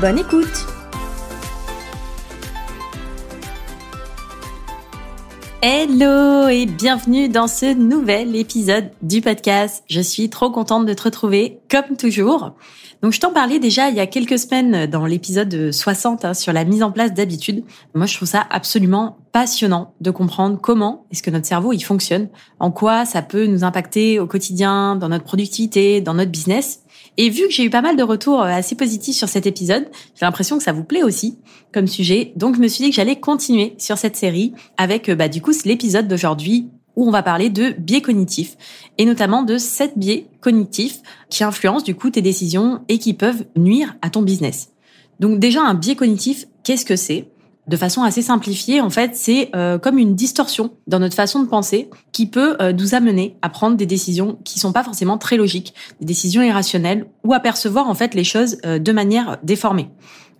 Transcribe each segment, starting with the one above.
Bonne écoute Hello et bienvenue dans ce nouvel épisode du podcast. Je suis trop contente de te retrouver comme toujours. Donc je t'en parlais déjà il y a quelques semaines dans l'épisode 60 hein, sur la mise en place d'habitudes. Moi je trouve ça absolument passionnant de comprendre comment est-ce que notre cerveau il fonctionne, en quoi ça peut nous impacter au quotidien, dans notre productivité, dans notre business. Et vu que j'ai eu pas mal de retours euh, assez positifs sur cet épisode, j'ai l'impression que ça vous plaît aussi comme sujet. Donc je me suis dit que j'allais continuer sur cette série avec euh, bah, du coup l'épisode d'aujourd'hui où on va parler de biais cognitifs et notamment de sept biais cognitifs qui influencent du coup tes décisions et qui peuvent nuire à ton business. Donc déjà un biais cognitif, qu'est-ce que c'est? De façon assez simplifiée, en fait, c'est euh, comme une distorsion dans notre façon de penser qui peut euh, nous amener à prendre des décisions qui sont pas forcément très logiques, des décisions irrationnelles ou à percevoir en fait les choses euh, de manière déformée.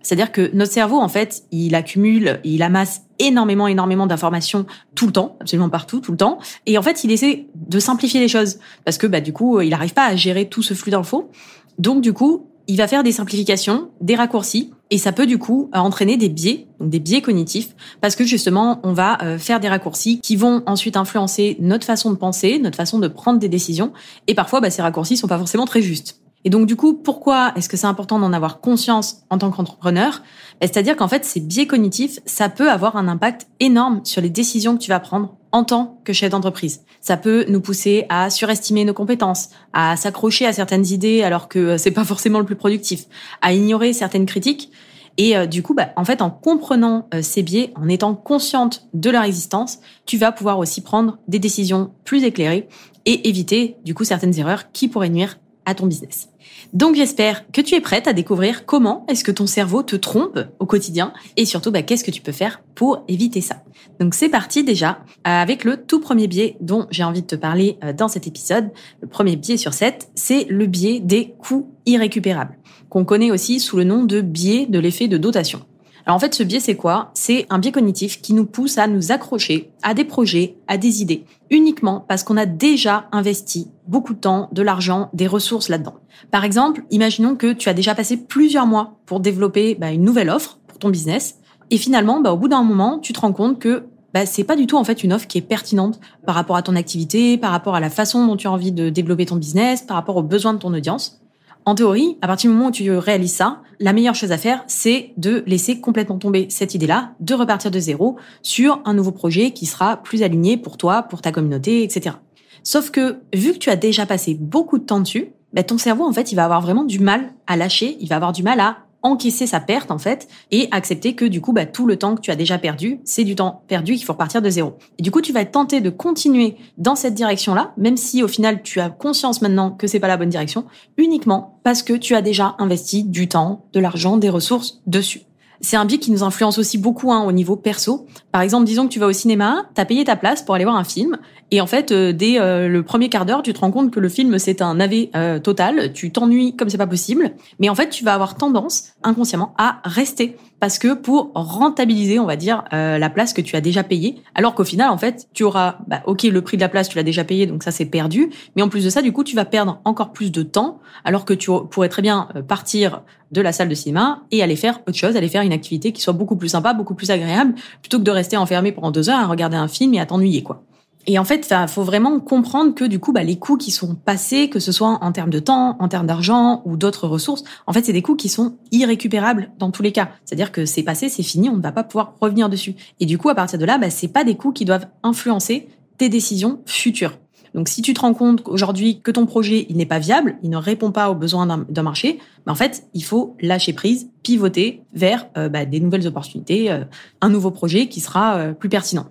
C'est-à-dire que notre cerveau, en fait, il accumule, il amasse énormément, énormément d'informations tout le temps, absolument partout, tout le temps. Et en fait, il essaie de simplifier les choses parce que, bah, du coup, il n'arrive pas à gérer tout ce flux d'infos. Donc, du coup, il va faire des simplifications, des raccourcis, et ça peut du coup euh, entraîner des biais, donc des biais cognitifs, parce que justement, on va euh, faire des raccourcis qui vont ensuite influencer notre façon de penser, notre façon de prendre des décisions, et parfois, bah, ces raccourcis sont pas forcément très justes. Et donc du coup, pourquoi est-ce que c'est important d'en avoir conscience en tant qu'entrepreneur? Bah, C'est-à-dire qu'en fait, ces biais cognitifs, ça peut avoir un impact énorme sur les décisions que tu vas prendre en tant que chef d'entreprise. Ça peut nous pousser à surestimer nos compétences, à s'accrocher à certaines idées alors que c'est pas forcément le plus productif, à ignorer certaines critiques. Et euh, du coup, bah, en fait, en comprenant euh, ces biais, en étant consciente de leur existence, tu vas pouvoir aussi prendre des décisions plus éclairées et éviter du coup certaines erreurs qui pourraient nuire ton business. Donc j'espère que tu es prête à découvrir comment est-ce que ton cerveau te trompe au quotidien et surtout bah, qu'est-ce que tu peux faire pour éviter ça. Donc c'est parti déjà avec le tout premier biais dont j'ai envie de te parler euh, dans cet épisode. Le premier biais sur 7, c'est le biais des coûts irrécupérables, qu'on connaît aussi sous le nom de biais de l'effet de dotation. Alors en fait, ce biais, c'est quoi? C'est un biais cognitif qui nous pousse à nous accrocher à des projets, à des idées, uniquement parce qu'on a déjà investi beaucoup de temps, de l'argent, des ressources là-dedans. Par exemple, imaginons que tu as déjà passé plusieurs mois pour développer bah, une nouvelle offre pour ton business, et finalement, bah, au bout d'un moment, tu te rends compte que bah, c'est pas du tout en fait une offre qui est pertinente par rapport à ton activité, par rapport à la façon dont tu as envie de développer ton business, par rapport aux besoins de ton audience. En théorie, à partir du moment où tu réalises ça, la meilleure chose à faire, c'est de laisser complètement tomber cette idée-là, de repartir de zéro sur un nouveau projet qui sera plus aligné pour toi, pour ta communauté, etc. Sauf que, vu que tu as déjà passé beaucoup de temps dessus, bah, ton cerveau, en fait, il va avoir vraiment du mal à lâcher, il va avoir du mal à encaisser sa perte en fait et accepter que du coup bah, tout le temps que tu as déjà perdu c'est du temps perdu qu'il faut repartir de zéro. Et du coup tu vas tenté de continuer dans cette direction là même si au final tu as conscience maintenant que c'est pas la bonne direction uniquement parce que tu as déjà investi du temps de l'argent des ressources dessus c'est un biais qui nous influence aussi beaucoup hein, au niveau perso. Par exemple, disons que tu vas au cinéma, tu as payé ta place pour aller voir un film, et en fait, euh, dès euh, le premier quart d'heure, tu te rends compte que le film c'est un navet euh, total, tu t'ennuies comme c'est pas possible, mais en fait, tu vas avoir tendance inconsciemment à rester parce que pour rentabiliser, on va dire, la place que tu as déjà payée, alors qu'au final, en fait, tu auras, bah, ok, le prix de la place, tu l'as déjà payé, donc ça c'est perdu, mais en plus de ça, du coup, tu vas perdre encore plus de temps, alors que tu pourrais très bien partir de la salle de cinéma et aller faire autre chose, aller faire une activité qui soit beaucoup plus sympa, beaucoup plus agréable, plutôt que de rester enfermé pendant deux heures à regarder un film et à t'ennuyer, quoi. Et en fait, il faut vraiment comprendre que du coup, bah, les coûts qui sont passés, que ce soit en termes de temps, en termes d'argent ou d'autres ressources, en fait, c'est des coûts qui sont irrécupérables dans tous les cas. C'est-à-dire que c'est passé, c'est fini, on ne va pas pouvoir revenir dessus. Et du coup, à partir de là, bah, c'est pas des coûts qui doivent influencer tes décisions futures. Donc, si tu te rends compte aujourd'hui que ton projet il n'est pas viable, il ne répond pas aux besoins d'un marché, bah, en fait, il faut lâcher prise, pivoter vers euh, bah, des nouvelles opportunités, euh, un nouveau projet qui sera euh, plus pertinent.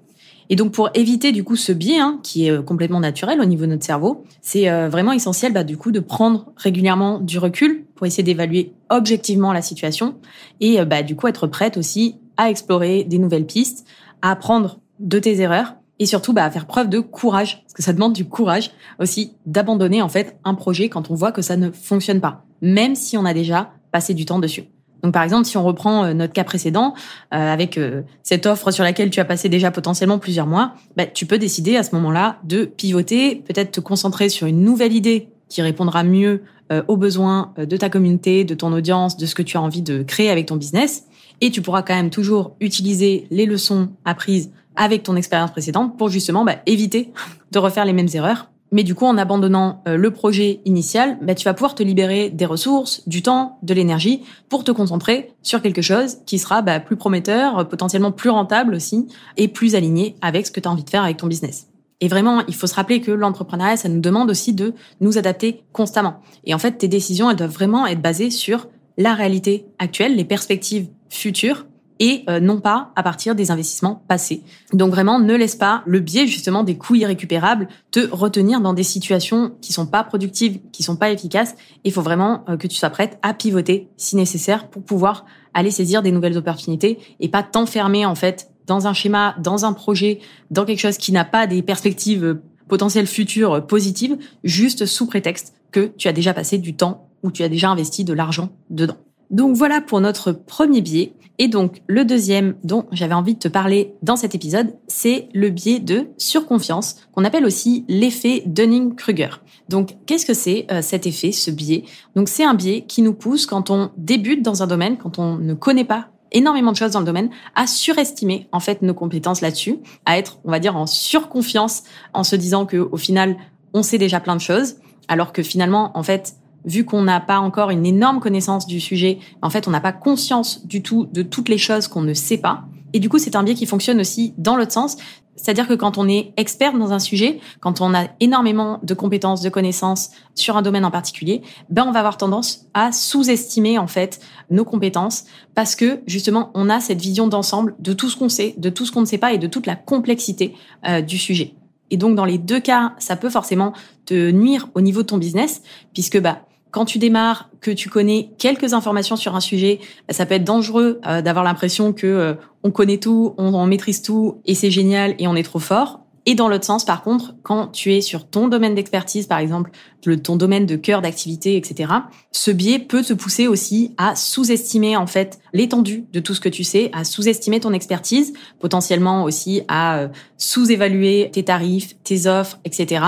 Et donc pour éviter du coup ce biais hein, qui est euh, complètement naturel au niveau de notre cerveau, c'est euh, vraiment essentiel bah, du coup de prendre régulièrement du recul pour essayer d'évaluer objectivement la situation et bah, du coup être prête aussi à explorer des nouvelles pistes, à apprendre de tes erreurs et surtout bah, à faire preuve de courage parce que ça demande du courage aussi d'abandonner en fait un projet quand on voit que ça ne fonctionne pas, même si on a déjà passé du temps dessus. Donc par exemple, si on reprend euh, notre cas précédent, euh, avec euh, cette offre sur laquelle tu as passé déjà potentiellement plusieurs mois, bah, tu peux décider à ce moment-là de pivoter, peut-être te concentrer sur une nouvelle idée qui répondra mieux aux besoins de ta communauté, de ton audience, de ce que tu as envie de créer avec ton business. Et tu pourras quand même toujours utiliser les leçons apprises avec ton expérience précédente pour justement bah, éviter de refaire les mêmes erreurs mais du coup, en abandonnant euh, le projet initial, bah, tu vas pouvoir te libérer des ressources, du temps, de l'énergie pour te concentrer sur quelque chose qui sera bah, plus prometteur, euh, potentiellement plus rentable aussi, et plus aligné avec ce que tu as envie de faire avec ton business. Et vraiment, il faut se rappeler que l'entrepreneuriat, ça nous demande aussi de nous adapter constamment. Et en fait, tes décisions, elles doivent vraiment être basées sur la réalité actuelle, les perspectives futures et euh, non pas à partir des investissements passés. Donc vraiment, ne laisse pas le biais justement des coûts irrécupérables te retenir dans des situations qui sont pas productives, qui sont pas efficaces. Il faut vraiment euh, que tu sois prête à pivoter si nécessaire pour pouvoir aller saisir des nouvelles opportunités et pas t'enfermer en fait dans un schéma, dans un projet, dans quelque chose qui n'a pas des perspectives euh, potentielles futures positives, juste sous prétexte que tu as déjà passé du temps ou tu as déjà investi de l'argent dedans. Donc voilà pour notre premier biais. Et donc le deuxième dont j'avais envie de te parler dans cet épisode, c'est le biais de surconfiance, qu'on appelle aussi l'effet Dunning-Kruger. Donc qu'est-ce que c'est euh, cet effet, ce biais Donc c'est un biais qui nous pousse quand on débute dans un domaine, quand on ne connaît pas énormément de choses dans le domaine, à surestimer en fait nos compétences là-dessus, à être, on va dire, en surconfiance, en se disant que au final, on sait déjà plein de choses, alors que finalement, en fait, vu qu'on n'a pas encore une énorme connaissance du sujet, en fait, on n'a pas conscience du tout de toutes les choses qu'on ne sait pas. Et du coup, c'est un biais qui fonctionne aussi dans l'autre sens. C'est-à-dire que quand on est expert dans un sujet, quand on a énormément de compétences, de connaissances sur un domaine en particulier, ben on va avoir tendance à sous-estimer en fait nos compétences parce que justement on a cette vision d'ensemble de tout ce qu'on sait, de tout ce qu'on ne sait pas et de toute la complexité euh, du sujet. Et donc dans les deux cas, ça peut forcément te nuire au niveau de ton business puisque bah quand tu démarres, que tu connais quelques informations sur un sujet, ça peut être dangereux euh, d'avoir l'impression que euh, on connaît tout, on, on maîtrise tout et c'est génial et on est trop fort. Et dans l'autre sens, par contre, quand tu es sur ton domaine d'expertise, par exemple, le, ton domaine de cœur d'activité, etc., ce biais peut te pousser aussi à sous-estimer en fait l'étendue de tout ce que tu sais, à sous-estimer ton expertise, potentiellement aussi à euh, sous-évaluer tes tarifs, tes offres, etc.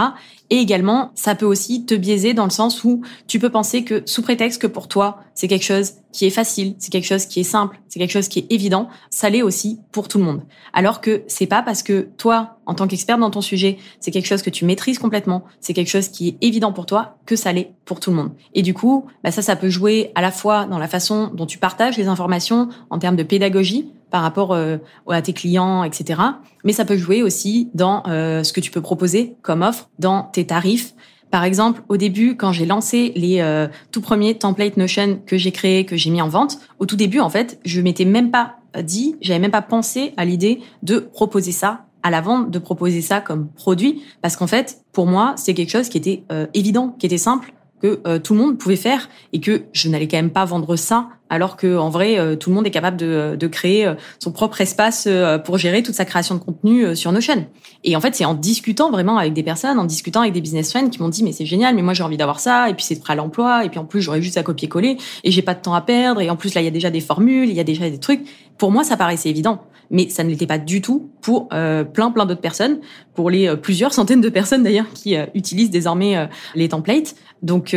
Et également, ça peut aussi te biaiser dans le sens où tu peux penser que sous prétexte que pour toi, c'est quelque chose qui est facile, c'est quelque chose qui est simple, c'est quelque chose qui est évident, ça l'est aussi pour tout le monde. Alors que c'est pas parce que toi, en tant qu'expert dans ton sujet, c'est quelque chose que tu maîtrises complètement, c'est quelque chose qui est évident pour toi, que ça l'est pour tout le monde. Et du coup, bah ça, ça peut jouer à la fois dans la façon dont tu partages les informations en termes de pédagogie, par rapport euh, à tes clients, etc. Mais ça peut jouer aussi dans euh, ce que tu peux proposer comme offre, dans tes tarifs. Par exemple, au début, quand j'ai lancé les euh, tout premiers templates Notion que j'ai créés, que j'ai mis en vente, au tout début, en fait, je m'étais même pas dit, j'avais même pas pensé à l'idée de proposer ça à la vente, de proposer ça comme produit, parce qu'en fait, pour moi, c'est quelque chose qui était évident, qui était simple, que euh, tout le monde pouvait faire et que je n'allais quand même pas vendre ça alors que en vrai euh, tout le monde est capable de, de créer euh, son propre espace pour gérer toute sa création de contenu sur Notion. Et en fait, c'est en discutant vraiment avec des personnes, en discutant avec des business friends qui m'ont dit mais c'est génial, mais moi j'ai envie d'avoir ça et puis c'est prêt à l'emploi et puis en plus j'aurais juste à copier-coller et j'ai pas de temps à perdre et en plus là il y a déjà des formules, il y a déjà des trucs. Pour moi, ça paraissait évident mais ça ne l'était pas du tout pour euh, plein plein d'autres personnes, pour les euh, plusieurs centaines de personnes d'ailleurs qui euh, utilisent désormais les templates. Donc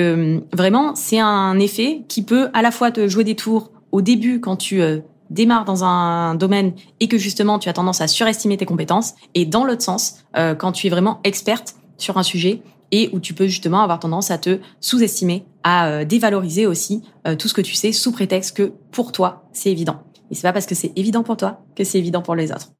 vraiment, c'est un effet qui peut à la fois te jouer des tours au début quand tu démarres dans un domaine et que justement tu as tendance à surestimer tes compétences, et dans l'autre sens, quand tu es vraiment experte sur un sujet et où tu peux justement avoir tendance à te sous-estimer, à dévaloriser aussi tout ce que tu sais sous prétexte que pour toi c'est évident. Et c'est pas parce que c'est évident pour toi que c'est évident pour les autres.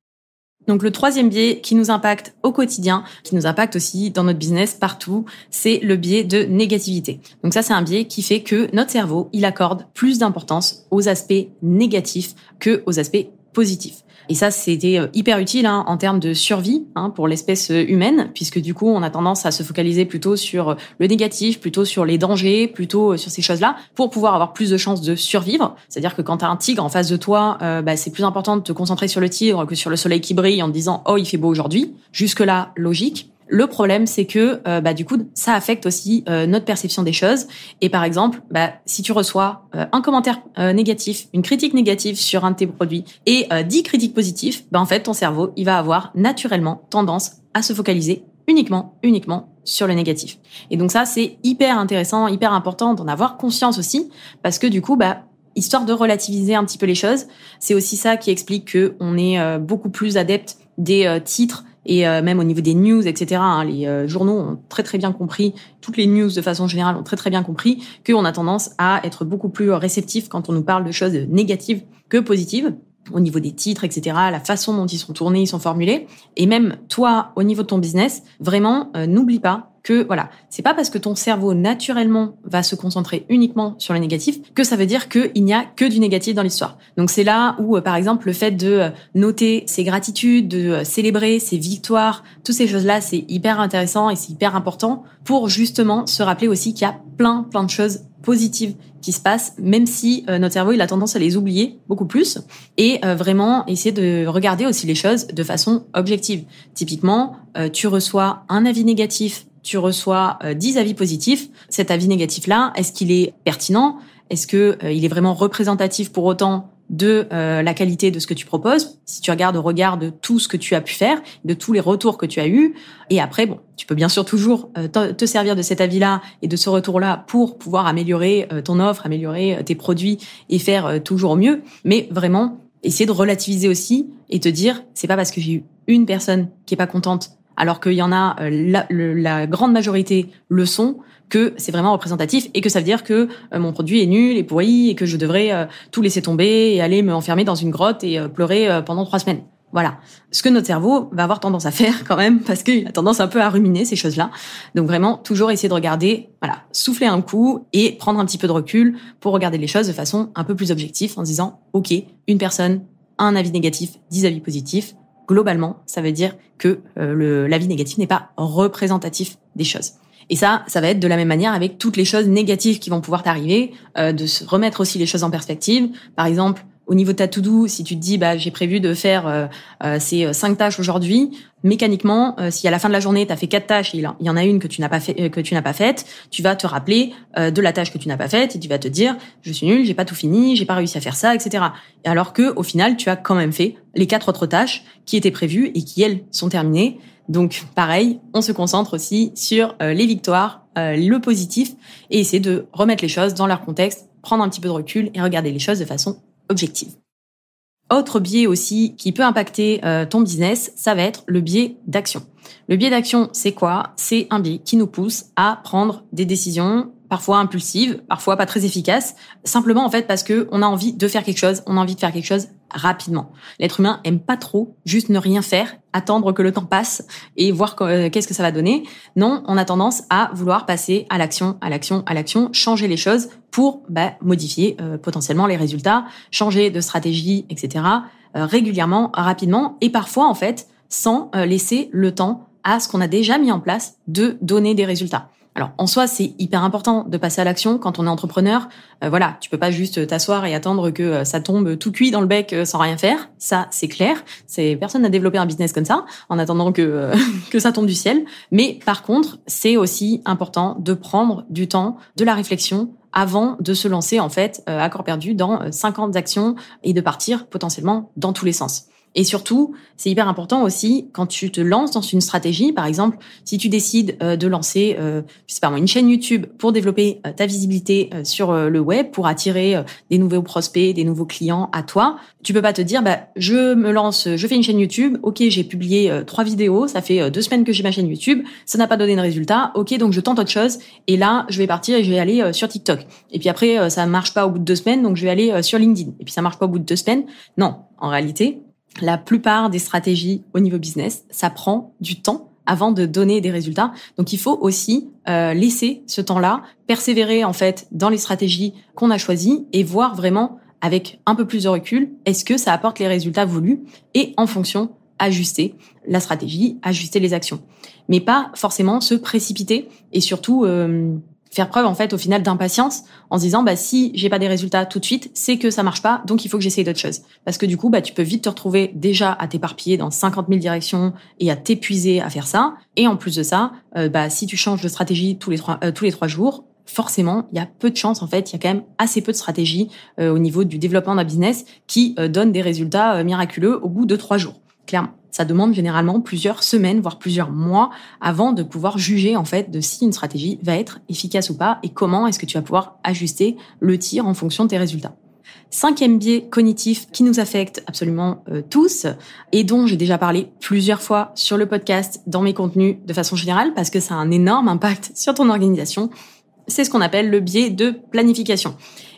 Donc le troisième biais qui nous impacte au quotidien, qui nous impacte aussi dans notre business partout, c'est le biais de négativité. Donc ça c'est un biais qui fait que notre cerveau, il accorde plus d'importance aux aspects négatifs que aux aspects positifs. Et ça, c'était euh, hyper utile hein, en termes de survie hein, pour l'espèce euh, humaine, puisque du coup, on a tendance à se focaliser plutôt sur le négatif, plutôt sur les dangers, plutôt sur ces choses-là, pour pouvoir avoir plus de chances de survivre. C'est-à-dire que quand tu as un tigre en face de toi, bah, c'est plus important de te concentrer sur le tigre que sur le soleil qui brille en te disant oh il fait beau aujourd'hui. Jusque-là, logique. Le problème, c'est que euh, bah, du coup, ça affecte aussi euh, notre perception des choses. Et par exemple, bah, si tu reçois euh, un commentaire négatif, une critique négative sur un de tes produits et dix critiques positives, bah, en fait, ton cerveau, il va avoir naturellement tendance à se focaliser uniquement, uniquement sur le négatif. Et donc ça, c'est hyper intéressant, hyper important d'en avoir conscience aussi, parce que du coup, bah, histoire de relativiser un petit peu les choses, c'est aussi ça qui explique que on est beaucoup plus adepte des titres et euh, même au niveau des news, etc. Hein, les euh, journaux ont très très bien compris, toutes les news de façon générale ont très très bien compris qu'on a tendance à être beaucoup plus réceptif quand on nous parle de choses négatives que positives au niveau des titres, etc., la façon dont ils sont tournés, ils sont formulés. Et même toi, au niveau de ton business, vraiment, euh, n'oublie pas que voilà, c'est pas parce que ton cerveau naturellement va se concentrer uniquement sur le négatif que ça veut dire qu'il n'y a que du négatif dans l'histoire. Donc c'est là où euh, par exemple le fait de euh, noter ses gratitudes, de euh, célébrer ses victoires, toutes ces choses-là, c'est hyper intéressant et c'est hyper important pour justement se rappeler aussi qu'il y a plein plein de choses positives qui se passent, même si notre cerveau il a tendance à les oublier beaucoup plus, et vraiment essayer de regarder aussi les choses de façon objective. Typiquement, tu reçois un avis négatif tu reçois 10 euh, avis positifs. Cet avis négatif-là, est-ce qu'il est pertinent? Est-ce que euh, il est vraiment représentatif pour autant de euh, la qualité de ce que tu proposes? Si tu regardes au regard de tout ce que tu as pu faire, de tous les retours que tu as eus, et après, bon, tu peux bien sûr toujours te servir de cet avis-là et de ce retour-là pour pouvoir améliorer ton offre, améliorer tes produits et faire toujours mieux. Mais vraiment, essayer de relativiser aussi et te dire, c'est pas parce que j'ai eu une personne qui est pas contente alors qu'il y en a euh, la, grande majorité le sont, que c'est vraiment représentatif et que ça veut dire que euh, mon produit est nul et pourri et que je devrais euh, tout laisser tomber et aller me enfermer dans une grotte et pleurer pendant trois semaines. Voilà. Ce que notre cerveau va avoir tendance à faire quand même, parce qu'il a tendance un peu à ruminer ces choses-là. Donc vraiment, toujours essayer de regarder, voilà, souffler un coup et prendre un petit peu de recul pour regarder les choses de façon un peu plus objective en se disant, OK, une personne, un avis négatif, dix avis positifs globalement, ça veut dire que euh, l'avis négatif n'est pas représentatif des choses. Et ça, ça va être de la même manière avec toutes les choses négatives qui vont pouvoir t'arriver, euh, de se remettre aussi les choses en perspective. Par exemple, au niveau de ta to-do, si tu te dis bah j'ai prévu de faire euh, euh, ces cinq tâches aujourd'hui, mécaniquement, euh, si à la fin de la journée tu as fait quatre tâches et il y en a une que tu n'as pas fait que tu n'as pas faite, tu vas te rappeler de la tâche que tu n'as pas faite et tu vas te dire je suis nul, j'ai pas tout fini, j'ai pas réussi à faire ça, etc. Alors que au final tu as quand même fait les quatre autres tâches qui étaient prévues et qui elles sont terminées. Donc pareil, on se concentre aussi sur les victoires, le positif et essayer de remettre les choses dans leur contexte, prendre un petit peu de recul et regarder les choses de façon objective. Autre biais aussi qui peut impacter euh, ton business, ça va être le biais d'action. Le biais d'action, c'est quoi? C'est un biais qui nous pousse à prendre des décisions parfois impulsives, parfois pas très efficaces, simplement en fait parce que on a envie de faire quelque chose, on a envie de faire quelque chose rapidement. L'être humain aime pas trop juste ne rien faire, attendre que le temps passe et voir euh, qu'est-ce que ça va donner. Non, on a tendance à vouloir passer à l'action, à l'action, à l'action, changer les choses pour bah, modifier euh, potentiellement les résultats, changer de stratégie, etc. Euh, régulièrement, rapidement et parfois en fait sans laisser le temps à ce qu'on a déjà mis en place de donner des résultats. Alors en soi, c'est hyper important de passer à l'action quand on est entrepreneur. Euh, voilà, tu peux pas juste t'asseoir et attendre que euh, ça tombe tout cuit dans le bec euh, sans rien faire. Ça, c'est clair. C'est personne n'a développé un business comme ça en attendant que que ça tombe du ciel. Mais par contre, c'est aussi important de prendre du temps, de la réflexion avant de se lancer en fait à corps perdu dans 50 actions et de partir potentiellement dans tous les sens. Et surtout, c'est hyper important aussi quand tu te lances dans une stratégie. Par exemple, si tu décides euh, de lancer, euh, je pas moi, une chaîne YouTube pour développer euh, ta visibilité sur le web, pour attirer des nouveaux prospects, des nouveaux clients à toi, tu peux pas te dire, bah, je me lance, je fais une chaîne YouTube. Ok, j'ai publié trois vidéos, ça fait deux semaines que j'ai ma chaîne YouTube, ça n'a pas donné de résultat. Ok, donc je tente autre chose. Et là, je vais partir et je vais aller sur TikTok. Et puis après, ça marche pas au bout de deux semaines, donc je vais aller sur LinkedIn. Et puis ça marche pas au bout de deux semaines? Non, en réalité, la plupart des stratégies au niveau business, ça prend du temps avant de donner des résultats. Donc il faut aussi euh, laisser ce temps-là, persévérer en fait dans les stratégies qu'on a choisies et voir vraiment avec un peu plus de recul, est-ce que ça apporte les résultats voulus et en fonction ajuster la stratégie, ajuster les actions, mais pas forcément se précipiter et surtout euh, faire preuve en fait au final d'impatience en se disant bah si j'ai pas des résultats tout de suite c'est que ça marche pas donc il faut que j'essaye d'autres choses parce que du coup bah tu peux vite te retrouver déjà à t'éparpiller dans 50 000 directions et à t'épuiser à faire ça et en plus de ça euh, bah si tu changes de stratégie tous les trois euh, tous les trois jours forcément, il y a peu de chances en fait, il y a quand même assez peu de stratégies euh, au niveau du développement d'un business qui donne des résultats miraculeux au bout de trois jours. Clairement ça demande généralement plusieurs semaines, voire plusieurs mois avant de pouvoir juger en fait de si une stratégie va être efficace ou pas et comment est-ce que tu vas pouvoir ajuster le tir en fonction de tes résultats. Cinquième biais cognitif qui nous affecte absolument euh, tous et dont j'ai déjà parlé plusieurs fois sur le podcast, dans mes contenus de façon générale, parce que ça a un énorme impact sur ton organisation, c'est ce qu'on appelle le biais de planification.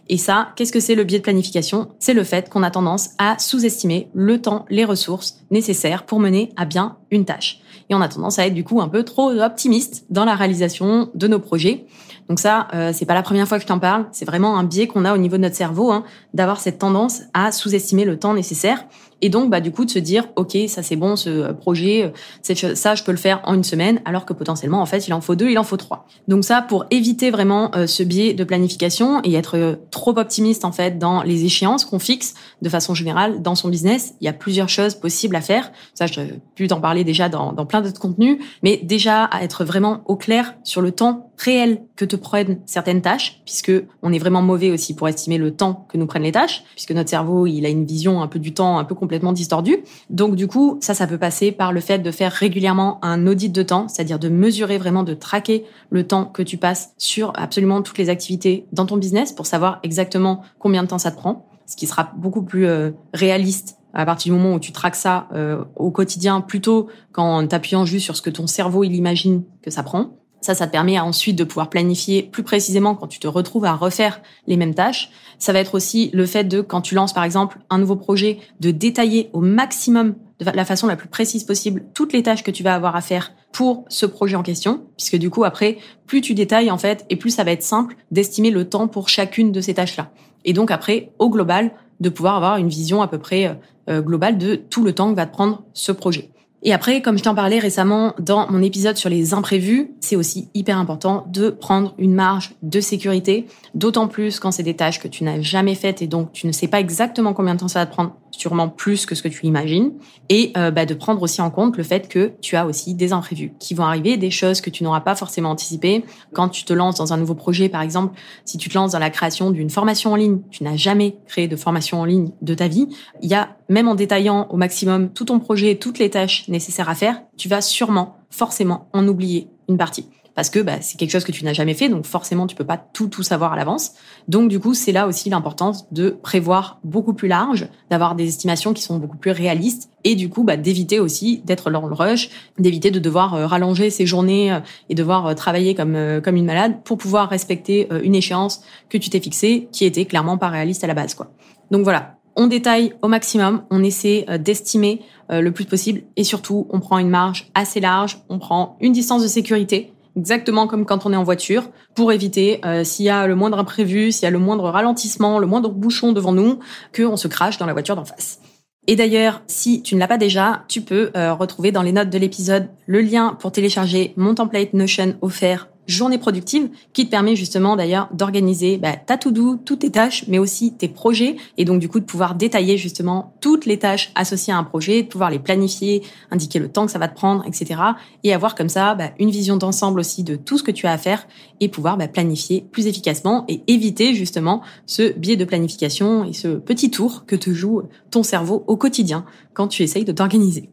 Et ça, qu'est-ce que c'est le biais de planification? C'est le fait qu'on a tendance à sous-estimer le temps, les ressources nécessaires pour mener à bien une tâche. Et on a tendance à être du coup un peu trop optimiste dans la réalisation de nos projets. Donc ça, euh, c'est pas la première fois que je t'en parle. C'est vraiment un biais qu'on a au niveau de notre cerveau, hein, d'avoir cette tendance à sous-estimer le temps nécessaire. Et donc, bah, du coup, de se dire, OK, ça c'est bon, ce projet, ça je peux le faire en une semaine, alors que potentiellement, en fait, il en faut deux, il en faut trois. Donc ça, pour éviter vraiment euh, ce biais de planification et être euh, trop optimiste, en fait, dans les échéances qu'on fixe de façon générale dans son business, il y a plusieurs choses possibles à faire. Ça, je pu t'en parler déjà dans, dans plein d'autres contenus, mais déjà à être vraiment au clair sur le temps réel que te prennent certaines tâches, puisque on est vraiment mauvais aussi pour estimer le temps que nous prennent les tâches, puisque notre cerveau, il a une vision un peu du temps un peu complètement distordue. Donc du coup, ça, ça peut passer par le fait de faire régulièrement un audit de temps, c'est-à-dire de mesurer vraiment, de traquer le temps que tu passes sur absolument toutes les activités dans ton business pour savoir exactement combien de temps ça te prend, ce qui sera beaucoup plus euh, réaliste à partir du moment où tu traques ça euh, au quotidien plutôt qu'en t'appuyant juste sur ce que ton cerveau il imagine que ça prend. Ça, ça te permet ensuite de pouvoir planifier plus précisément quand tu te retrouves à refaire les mêmes tâches. Ça va être aussi le fait de, quand tu lances par exemple un nouveau projet, de détailler au maximum de la façon la plus précise possible toutes les tâches que tu vas avoir à faire pour ce projet en question, puisque du coup après, plus tu détailles en fait, et plus ça va être simple d'estimer le temps pour chacune de ces tâches-là. Et donc après, au global, de pouvoir avoir une vision à peu près euh, globale de tout le temps que va te prendre ce projet. Et après, comme je t'en parlais récemment dans mon épisode sur les imprévus, c'est aussi hyper important de prendre une marge de sécurité, d'autant plus quand c'est des tâches que tu n'as jamais faites et donc tu ne sais pas exactement combien de temps ça va te prendre sûrement plus que ce que tu imagines, et euh, bah, de prendre aussi en compte le fait que tu as aussi des imprévus qui vont arriver, des choses que tu n'auras pas forcément anticipées. Quand tu te lances dans un nouveau projet, par exemple, si tu te lances dans la création d'une formation en ligne, tu n'as jamais créé de formation en ligne de ta vie, il y a, même en détaillant au maximum tout ton projet, toutes les tâches nécessaires à faire, tu vas sûrement, forcément, en oublier une partie parce que bah, c'est quelque chose que tu n'as jamais fait, donc forcément tu peux pas tout tout savoir à l'avance. Donc du coup c'est là aussi l'importance de prévoir beaucoup plus large, d'avoir des estimations qui sont beaucoup plus réalistes et du coup bah, d'éviter aussi d'être dans le rush, d'éviter de devoir euh, rallonger ses journées euh, et devoir euh, travailler comme comme une malade pour pouvoir respecter une échéance que tu t'es fixée qui était clairement pas réaliste à la base quoi. Donc voilà, on détaille au maximum, on essaie d'estimer le plus possible et surtout on prend une marge assez large, on prend une distance de sécurité exactement comme quand on est en voiture, pour éviter euh, s'il y a le moindre imprévu, s'il y a le moindre ralentissement, le moindre bouchon devant nous, qu'on se crache dans la voiture d'en face. Et d'ailleurs, si tu ne l'as pas déjà, tu peux euh, retrouver dans les notes de l'épisode le lien pour télécharger mon template Notion offert journée productive qui te permet justement d'ailleurs d'organiser bah, ta to-do, toutes tes tâches, mais aussi tes projets et donc du coup de pouvoir détailler justement toutes les tâches associées à un projet, de pouvoir les planifier, indiquer le temps que ça va te prendre, etc. Et avoir comme ça bah, une vision d'ensemble aussi de tout ce que tu as à faire et pouvoir bah, planifier plus efficacement et éviter justement ce biais de planification et ce petit tour que te joue ton cerveau au quotidien quand tu essayes de t'organiser.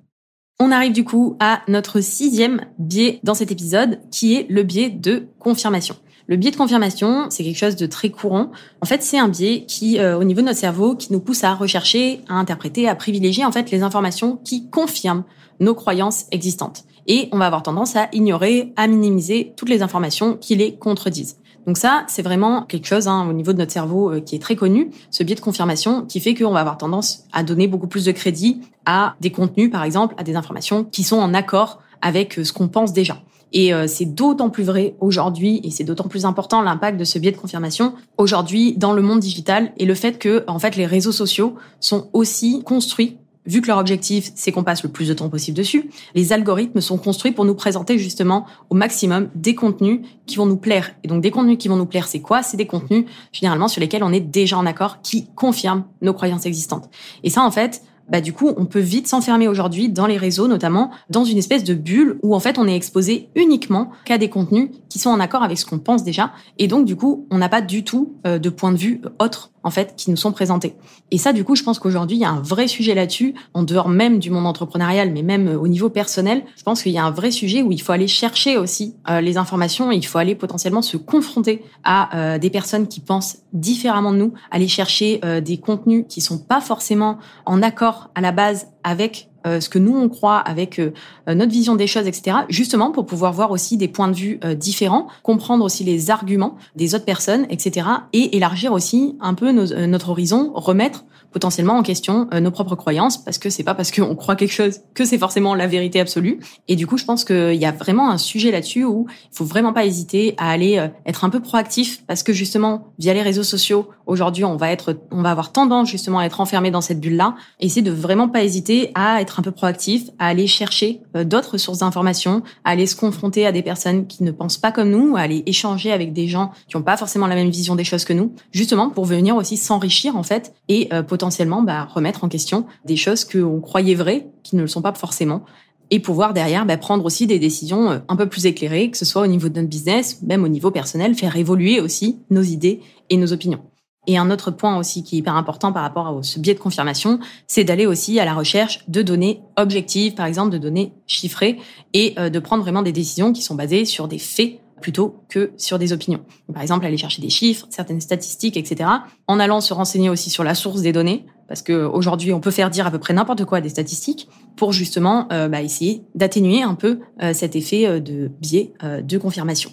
On arrive du coup à notre sixième biais dans cet épisode, qui est le biais de confirmation. Le biais de confirmation, c'est quelque chose de très courant. En fait, c'est un biais qui, euh, au niveau de notre cerveau, qui nous pousse à rechercher, à interpréter, à privilégier en fait les informations qui confirment nos croyances existantes. Et on va avoir tendance à ignorer, à minimiser toutes les informations qui les contredisent. Donc ça, c'est vraiment quelque chose hein, au niveau de notre cerveau euh, qui est très connu, ce biais de confirmation qui fait qu'on va avoir tendance à donner beaucoup plus de crédit à des contenus, par exemple, à des informations qui sont en accord avec euh, ce qu'on pense déjà. Et euh, c'est d'autant plus vrai aujourd'hui, et c'est d'autant plus important l'impact de ce biais de confirmation aujourd'hui dans le monde digital et le fait que en fait les réseaux sociaux sont aussi construits vu que leur objectif, c'est qu'on passe le plus de temps possible dessus, les algorithmes sont construits pour nous présenter justement au maximum des contenus qui vont nous plaire. Et donc des contenus qui vont nous plaire, c'est quoi? C'est des contenus généralement sur lesquels on est déjà en accord, qui confirment nos croyances existantes. Et ça, en fait, bah du coup, on peut vite s'enfermer aujourd'hui dans les réseaux, notamment dans une espèce de bulle où en fait on est exposé uniquement qu'à des contenus qui sont en accord avec ce qu'on pense déjà, et donc du coup, on n'a pas du tout euh, de point de vue autre en fait qui nous sont présentés. Et ça, du coup, je pense qu'aujourd'hui il y a un vrai sujet là-dessus, en dehors même du monde entrepreneurial, mais même euh, au niveau personnel. Je pense qu'il y a un vrai sujet où il faut aller chercher aussi euh, les informations, et il faut aller potentiellement se confronter à des personnes qui pensent différemment de nous, aller chercher des contenus qui sont pas forcément en accord à la base avec euh, ce que nous on croit, avec euh, notre vision des choses, etc. Justement pour pouvoir voir aussi des points de vue euh, différents, comprendre aussi les arguments des autres personnes, etc. Et élargir aussi un peu notre horizon, remettre potentiellement en question euh, nos propres croyances parce que c'est pas parce qu'on croit quelque chose que c'est forcément la vérité absolue. Et du coup, je pense qu'il y a vraiment un sujet là-dessus où il faut vraiment pas hésiter à aller euh, être un peu proactif parce que justement, via les réseaux sociaux, aujourd'hui, on va être, on va avoir tendance justement à être enfermé dans cette bulle-là. Et de vraiment pas hésiter à être un peu proactif, à aller chercher euh, d'autres sources d'informations, à aller se confronter à des personnes qui ne pensent pas comme nous, à aller échanger avec des gens qui n'ont pas forcément la même vision des choses que nous, justement pour venir aussi s'enrichir en fait et potentiellement bah, remettre en question des choses qu'on croyait vraies, qui ne le sont pas forcément, et pouvoir derrière bah, prendre aussi des décisions euh, un peu plus éclairées, que ce soit au niveau de notre business, même au niveau personnel, faire évoluer aussi nos idées et nos opinions. Et un autre point aussi qui est hyper important par rapport à ce biais de confirmation, c'est d'aller aussi à la recherche de données objectives, par exemple de données chiffrées, et euh, de prendre vraiment des décisions qui sont basées sur des faits plutôt que sur des opinions. Par exemple, aller chercher des chiffres, certaines statistiques, etc. En allant se renseigner aussi sur la source des données, parce que aujourd'hui, on peut faire dire à peu près n'importe quoi à des statistiques pour justement euh, bah, essayer d'atténuer un peu euh, cet effet euh, de biais de confirmation.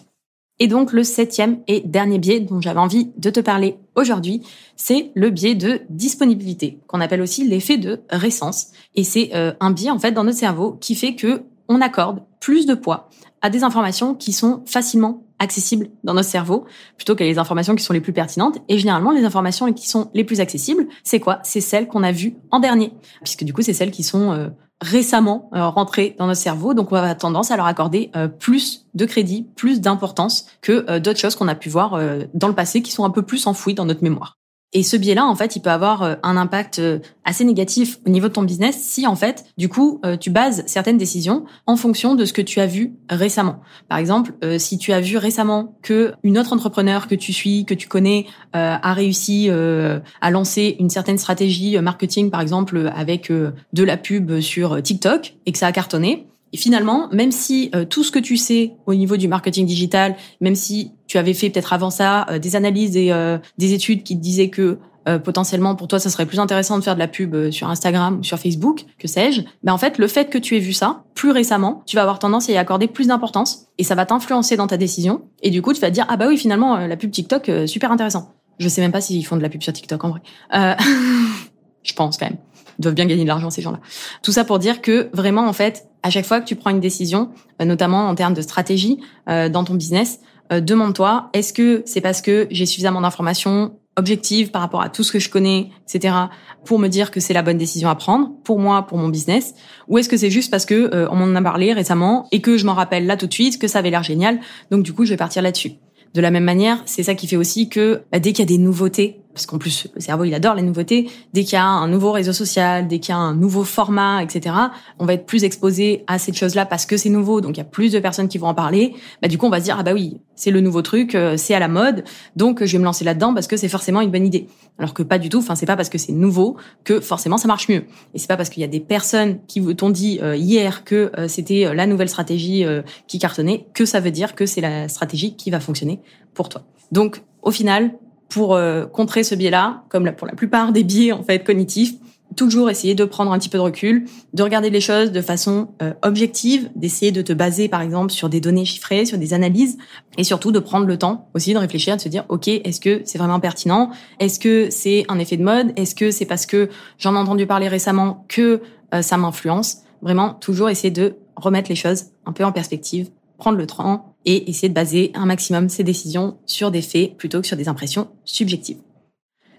Et donc le septième et dernier biais dont j'avais envie de te parler aujourd'hui, c'est le biais de disponibilité, qu'on appelle aussi l'effet de récence. Et c'est un biais en fait dans notre cerveau qui fait que on accorde plus de poids à des informations qui sont facilement accessibles dans notre cerveau plutôt qu'à les informations qui sont les plus pertinentes. Et généralement, les informations qui sont les plus accessibles, c'est quoi? C'est celles qu'on a vues en dernier, puisque du coup, c'est celles qui sont euh, récemment euh, rentrées dans notre cerveau. Donc, on avoir tendance à leur accorder euh, plus de crédit, plus d'importance que d'autres choses qu'on a pu voir dans le passé qui sont un peu plus enfouies dans notre mémoire. Et ce biais-là, en fait, il peut avoir euh, un impact euh, assez négatif au niveau de ton business si, en fait, du coup, euh, tu bases certaines décisions en fonction de ce que tu as vu récemment. Par exemple, si tu as vu récemment que une autre entrepreneur que tu suis, que tu connais, a réussi à lancer une certaine stratégie marketing, par exemple, avec de la pub sur TikTok et que ça a cartonné, et finalement, même si tout ce que tu sais au niveau du marketing digital, même si tu avais fait peut-être avant ça euh, des analyses et euh, des études qui te disaient que potentiellement pour toi ça serait plus intéressant de faire de la pub sur Instagram ou sur Facebook, que sais-je, mais en fait le fait que tu aies vu ça plus récemment, tu vas avoir tendance à y accorder plus d'importance et ça va t'influencer dans ta décision et du coup tu vas dire ah bah oui finalement la pub TikTok super intéressant. Je sais même pas s'ils font de la pub sur TikTok en vrai. je pense quand même. Ils doivent bien gagner de l'argent ces gens-là. Tout ça pour dire que vraiment en fait à chaque fois que tu prends une décision, euh, notamment en termes de stratégie euh, dans ton business, euh, demande-toi est-ce que c'est parce que j'ai suffisamment d'informations objectives par rapport à tout ce que je connais, etc., pour me dire que c'est la bonne décision à prendre pour moi, pour mon business, ou est-ce que c'est juste parce que on m'en a parlé récemment et que je m'en rappelle là tout de suite que ça avait l'air génial, donc du coup je vais partir là-dessus. De la même manière, c'est ça qui fait aussi que bah, dès qu'il y a des nouveautés, parce qu'en plus le cerveau il adore les nouveautés, dès qu'il y a un nouveau réseau social, dès qu'il y a un nouveau format, etc., on va être plus exposé à cette chose-là parce que c'est nouveau, donc il y a plus de personnes qui vont en parler. Bah du coup on va se dire ah bah oui c'est le nouveau truc, euh, c'est à la mode, donc je vais me lancer là-dedans parce que c'est forcément une bonne idée. Alors que pas du tout. Enfin c'est pas parce que c'est nouveau que forcément ça marche mieux. Et c'est pas parce qu'il y a des personnes qui t'ont dit euh, hier que euh, c'était la nouvelle stratégie qui cartonnait que ça veut dire que c'est la stratégie qui va fonctionner pour toi. Donc au final pour euh, contrer ce biais-là, comme pour la plupart des biais en fait cognitifs, toujours essayer de prendre un petit peu de recul, de regarder les choses de façon euh, objective, d'essayer de te baser par exemple sur des données chiffrées, sur des analyses, et surtout de prendre le temps aussi de réfléchir, de se dire ok, est-ce que c'est vraiment pertinent? Est-ce que c'est un effet de mode? Est-ce que c'est parce que j'en ai entendu parler récemment que euh, ça m'influence? Vraiment, toujours essayer de remettre les choses un peu en perspective prendre le temps et essayer de baser un maximum ses décisions sur des faits plutôt que sur des impressions subjectives.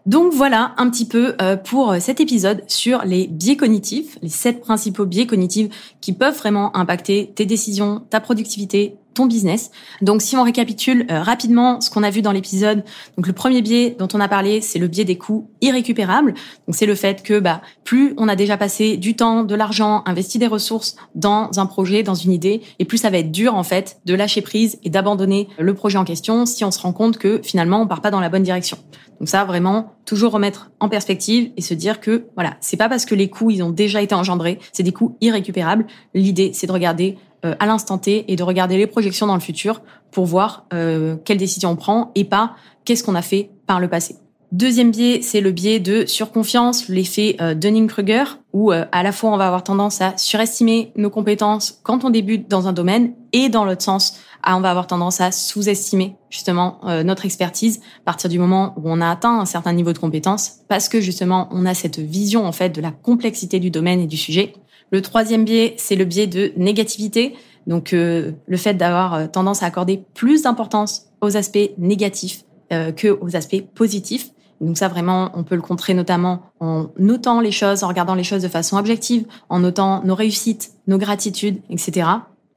Donc voilà un petit peu euh, pour cet épisode sur les biais cognitifs, les sept principaux biais cognitifs qui peuvent vraiment impacter tes décisions, ta productivité, business. Donc si on récapitule euh, rapidement ce qu'on a vu dans l'épisode, donc le premier biais dont on a parlé, c'est le biais des coûts irrécupérables. Donc c'est le fait que bah plus on a déjà passé du temps, de l'argent, investi des ressources dans un projet, dans une idée, et plus ça va être dur en fait de lâcher prise et d'abandonner le projet en question si on se rend compte que finalement on part pas dans la bonne direction. Donc ça vraiment toujours remettre en perspective et se dire que voilà, c'est pas parce que les coûts ils ont déjà été engendrés, c'est des coûts irrécupérables. L'idée c'est de regarder à l'instant T et de regarder les projections dans le futur pour voir euh, quelles décisions on prend et pas qu'est-ce qu'on a fait par le passé. Deuxième biais, c'est le biais de surconfiance, l'effet euh, Dunning-Kruger, où euh, à la fois on va avoir tendance à surestimer nos compétences quand on débute dans un domaine, et dans l'autre sens, on va avoir tendance à sous-estimer justement notre expertise à partir du moment où on a atteint un certain niveau de compétence, parce que justement on a cette vision en fait de la complexité du domaine et du sujet. Le troisième biais, c'est le biais de négativité. Donc euh, le fait d'avoir euh, tendance à accorder plus d'importance aux aspects négatifs euh, que aux aspects positifs. Donc ça vraiment, on peut le contrer notamment en notant les choses, en regardant les choses de façon objective, en notant nos réussites, nos gratitudes, etc.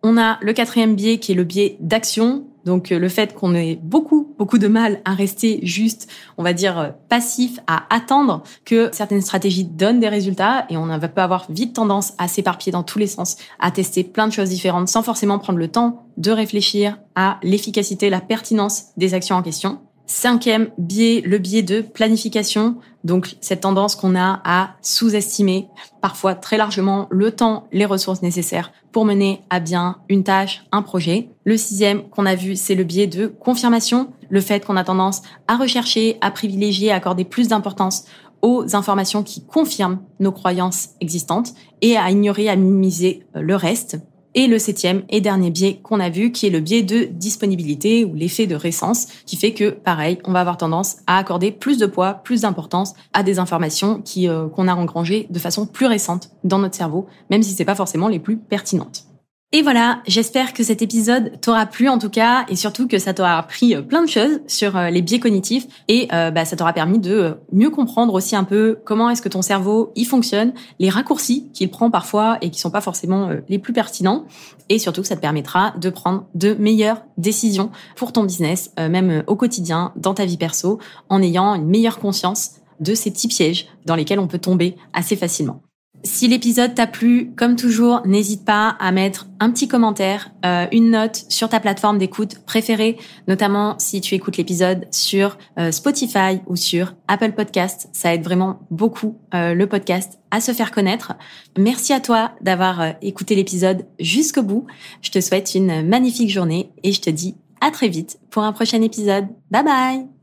On a le quatrième biais qui est le biais d'action. Donc euh, le fait qu'on ait beaucoup, beaucoup de mal à rester juste, on va dire, euh, passif, à attendre que certaines stratégies donnent des résultats et on pas avoir vite tendance à s'éparpiller dans tous les sens, à tester plein de choses différentes sans forcément prendre le temps de réfléchir à l'efficacité, la pertinence des actions en question. Cinquième biais, le biais de planification. Donc cette tendance qu'on a à sous-estimer parfois très largement le temps, les ressources nécessaires pour mener à bien une tâche, un projet. Le sixième qu'on a vu, c'est le biais de confirmation. Le fait qu'on a tendance à rechercher, à privilégier, à accorder plus d'importance aux informations qui confirment nos croyances existantes et à ignorer, à minimiser le reste. Et le septième et dernier biais qu'on a vu, qui est le biais de disponibilité ou l'effet de récence, qui fait que, pareil, on va avoir tendance à accorder plus de poids, plus d'importance à des informations euh, qu'on a engrangées de façon plus récente dans notre cerveau, même si c'est pas forcément les plus pertinentes. Et voilà, j'espère que cet épisode t'aura plu en tout cas, et surtout que ça t'aura appris euh, plein de choses sur euh, les biais cognitifs, et euh, bah, ça t'aura permis de mieux comprendre aussi un peu comment est-ce que ton cerveau y fonctionne, les raccourcis qu'il prend parfois et qui sont pas forcément les plus pertinents, et surtout que ça te permettra de prendre de meilleures décisions pour ton business, même au quotidien, dans ta vie perso, en ayant une meilleure conscience de ces petits pièges dans lesquels on peut tomber assez facilement. Si l'épisode t'a plu, comme toujours, n'hésite pas à mettre un petit commentaire, euh, une note sur ta plateforme d'écoute préférée, notamment si tu écoutes l'épisode sur euh, Spotify ou sur Apple Podcast. Ça aide vraiment beaucoup euh, le podcast à se faire connaître. Merci à toi d'avoir écouté l'épisode jusqu'au bout. Je te souhaite une magnifique journée et je te dis à très vite pour un prochain épisode. Bye bye